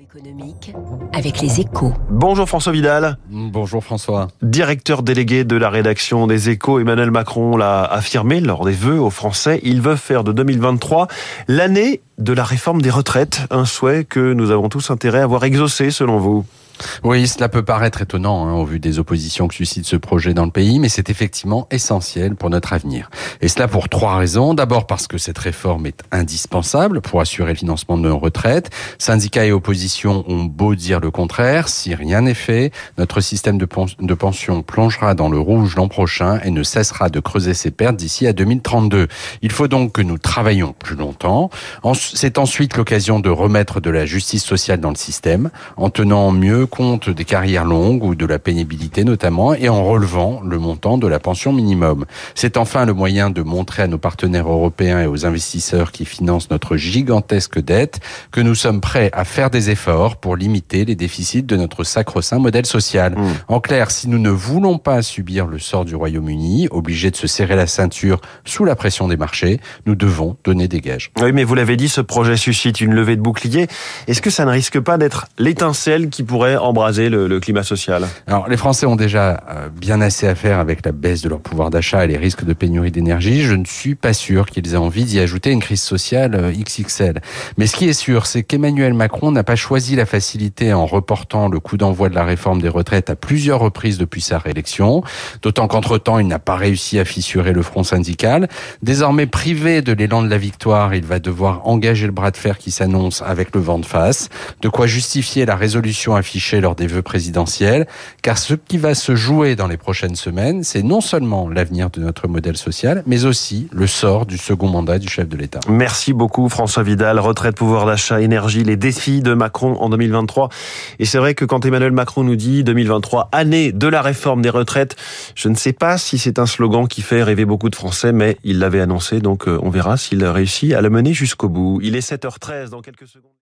Économique avec les échos. Bonjour François Vidal. Bonjour François. Directeur délégué de la rédaction des échos, Emmanuel Macron l'a affirmé lors des vœux aux Français. Il veut faire de 2023 l'année de la réforme des retraites. Un souhait que nous avons tous intérêt à voir exaucé selon vous. Oui, cela peut paraître étonnant hein, au vu des oppositions que suscite ce projet dans le pays, mais c'est effectivement essentiel pour notre avenir. Et cela pour trois raisons. D'abord parce que cette réforme est indispensable pour assurer le financement de nos retraites. Syndicats et opposition ont beau dire le contraire, si rien n'est fait, notre système de, pension plongera dans le rouge l'an prochain et ne cessera de creuser ses pertes d'ici à 2032. Il faut donc que nous travaillions plus longtemps. C'est ensuite l'occasion de remettre de la justice sociale dans le système en tenant mieux compte des carrières longues ou de la pénibilité notamment et en relevant le montant de la pension minimum. C'est enfin le moyen de montrer à nos partenaires européens et aux investisseurs qui financent notre gigantesque dette que nous sommes prêts à faire des efforts pour limiter les déficits de notre sacro-saint modèle social. Mmh. En clair, si nous ne voulons pas subir le sort du Royaume-Uni, obligé de se serrer la ceinture sous la pression des marchés, nous devons donner des gages. Oui, mais vous l'avez dit, ce projet suscite une levée de bouclier. Est-ce que ça ne risque pas d'être l'étincelle qui pourrait embraser le, le, climat social? Alors, les Français ont déjà euh, bien assez à faire avec la baisse de leur pouvoir d'achat et les risques de pénurie d'énergie. Je ne suis pas sûr qu'ils aient envie d'y ajouter une crise sociale euh, XXL. Mais ce qui est sûr, c'est qu'Emmanuel Macron n'a pas choisi la facilité en reportant le coup d'envoi de la réforme des retraites à plusieurs reprises depuis sa réélection. D'autant qu'entre-temps, il n'a pas réussi à fissurer le front syndical. Désormais privé de l'élan de la victoire, il va devoir engager le bras de fer qui s'annonce avec le vent de face. De quoi justifier la résolution affichée lors des vœux présidentiels, car ce qui va se jouer dans les prochaines semaines, c'est non seulement l'avenir de notre modèle social, mais aussi le sort du second mandat du chef de l'État. Merci beaucoup François Vidal. Retraite, pouvoir d'achat, énergie, les défis de Macron en 2023. Et c'est vrai que quand Emmanuel Macron nous dit 2023, année de la réforme des retraites, je ne sais pas si c'est un slogan qui fait rêver beaucoup de Français, mais il l'avait annoncé, donc euh, on verra s'il réussit à le mener jusqu'au bout. Il est 7h13 dans quelques secondes.